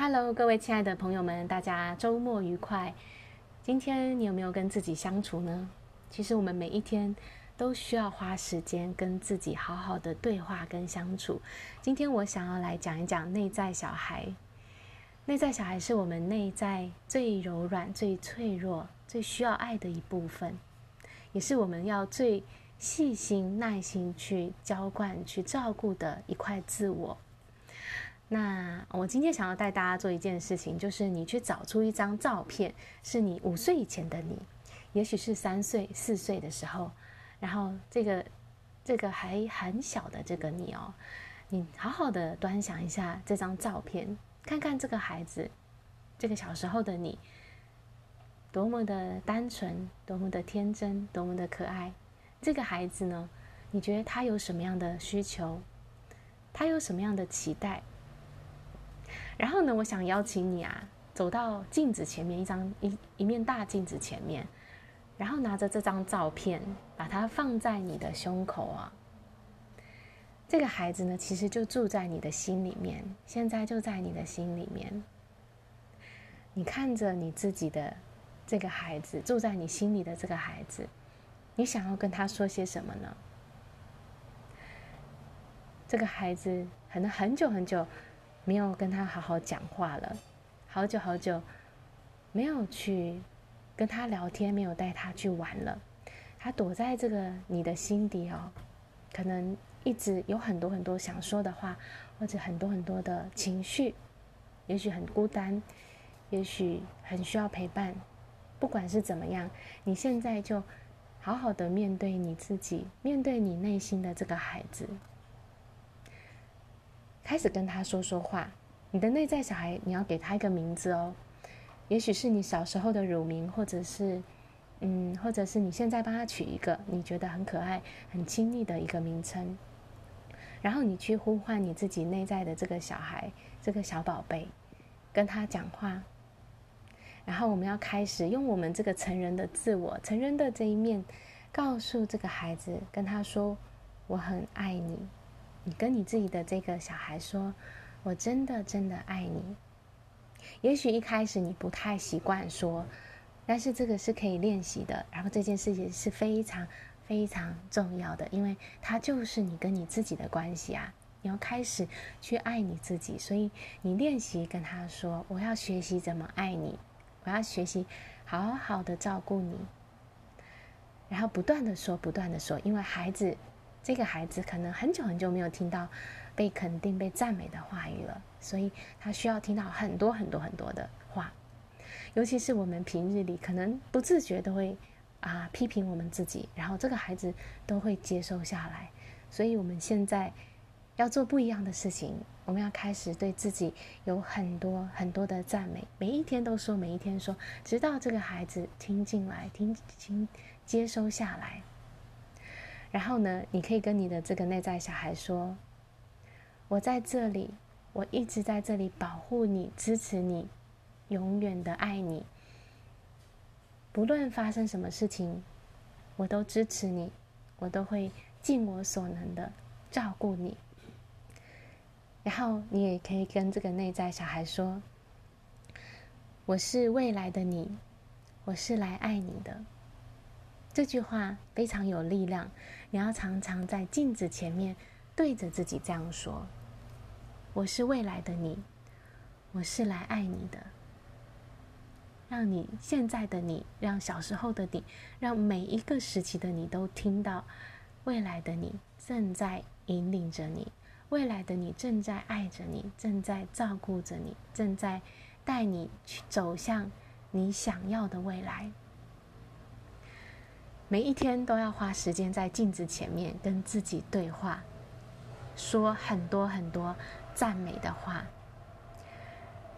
Hello，各位亲爱的朋友们，大家周末愉快。今天你有没有跟自己相处呢？其实我们每一天都需要花时间跟自己好好的对话跟相处。今天我想要来讲一讲内在小孩。内在小孩是我们内在最柔软、最脆弱、最需要爱的一部分，也是我们要最细心、耐心去浇灌、去照顾的一块自我。那我今天想要带大家做一件事情，就是你去找出一张照片，是你五岁以前的你，也许是三岁、四岁的时候，然后这个这个还很小的这个你哦，你好好的端详一下这张照片，看看这个孩子，这个小时候的你，多么的单纯，多么的天真，多么的可爱。这个孩子呢，你觉得他有什么样的需求？他有什么样的期待？然后呢，我想邀请你啊，走到镜子前面，一张一一面大镜子前面，然后拿着这张照片，把它放在你的胸口啊。这个孩子呢，其实就住在你的心里面，现在就在你的心里面。你看着你自己的这个孩子，住在你心里的这个孩子，你想要跟他说些什么呢？这个孩子可能很久很久。没有跟他好好讲话了，好久好久，没有去跟他聊天，没有带他去玩了。他躲在这个你的心底哦，可能一直有很多很多想说的话，或者很多很多的情绪，也许很孤单，也许很需要陪伴。不管是怎么样，你现在就好好的面对你自己，面对你内心的这个孩子。开始跟他说说话，你的内在小孩，你要给他一个名字哦。也许是你小时候的乳名，或者是，嗯，或者是你现在帮他取一个你觉得很可爱、很亲密的一个名称。然后你去呼唤你自己内在的这个小孩，这个小宝贝，跟他讲话。然后我们要开始用我们这个成人的自我、成人的这一面，告诉这个孩子，跟他说：“我很爱你。”你跟你自己的这个小孩说：“我真的真的爱你。”也许一开始你不太习惯说，但是这个是可以练习的。然后这件事情是非常非常重要的，因为它就是你跟你自己的关系啊。你要开始去爱你自己，所以你练习跟他说：“我要学习怎么爱你，我要学习好好的照顾你。”然后不断的说，不断的说，因为孩子。这个孩子可能很久很久没有听到被肯定、被赞美的话语了，所以他需要听到很多很多很多的话。尤其是我们平日里可能不自觉都会啊批评我们自己，然后这个孩子都会接受下来。所以我们现在要做不一样的事情，我们要开始对自己有很多很多的赞美，每一天都说，每一天说，直到这个孩子听进来、听听接收下来。然后呢，你可以跟你的这个内在小孩说：“我在这里，我一直在这里保护你、支持你，永远的爱你。不论发生什么事情，我都支持你，我都会尽我所能的照顾你。”然后你也可以跟这个内在小孩说：“我是未来的你，我是来爱你的。”这句话非常有力量，你要常常在镜子前面对着自己这样说：“我是未来的你，我是来爱你的。”让你现在的你，让小时候的你，让每一个时期的你都听到，未来的你正在引领着你，未来的你正在爱着你，正在照顾着你，正在带你去走向你想要的未来。每一天都要花时间在镜子前面跟自己对话，说很多很多赞美的话。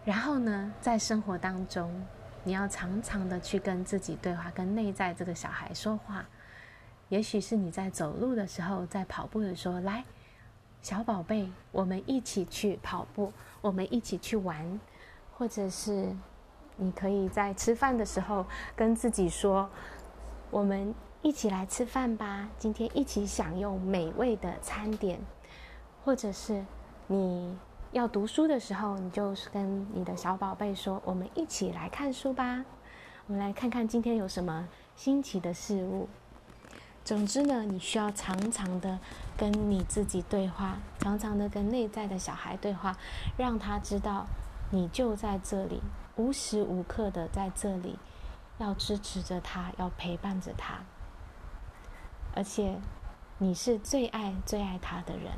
然后呢，在生活当中，你要常常的去跟自己对话，跟内在这个小孩说话。也许是你在走路的时候，在跑步的时候，来，小宝贝，我们一起去跑步，我们一起去玩。或者是你可以在吃饭的时候跟自己说。我们一起来吃饭吧，今天一起享用美味的餐点，或者是你要读书的时候，你就跟你的小宝贝说：“我们一起来看书吧，我们来看看今天有什么新奇的事物。”总之呢，你需要常常的跟你自己对话，常常的跟内在的小孩对话，让他知道你就在这里，无时无刻的在这里，要支持着他，要陪伴着他，而且你是最爱最爱他的人。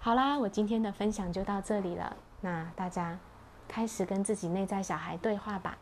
好啦，我今天的分享就到这里了，那大家开始跟自己内在小孩对话吧。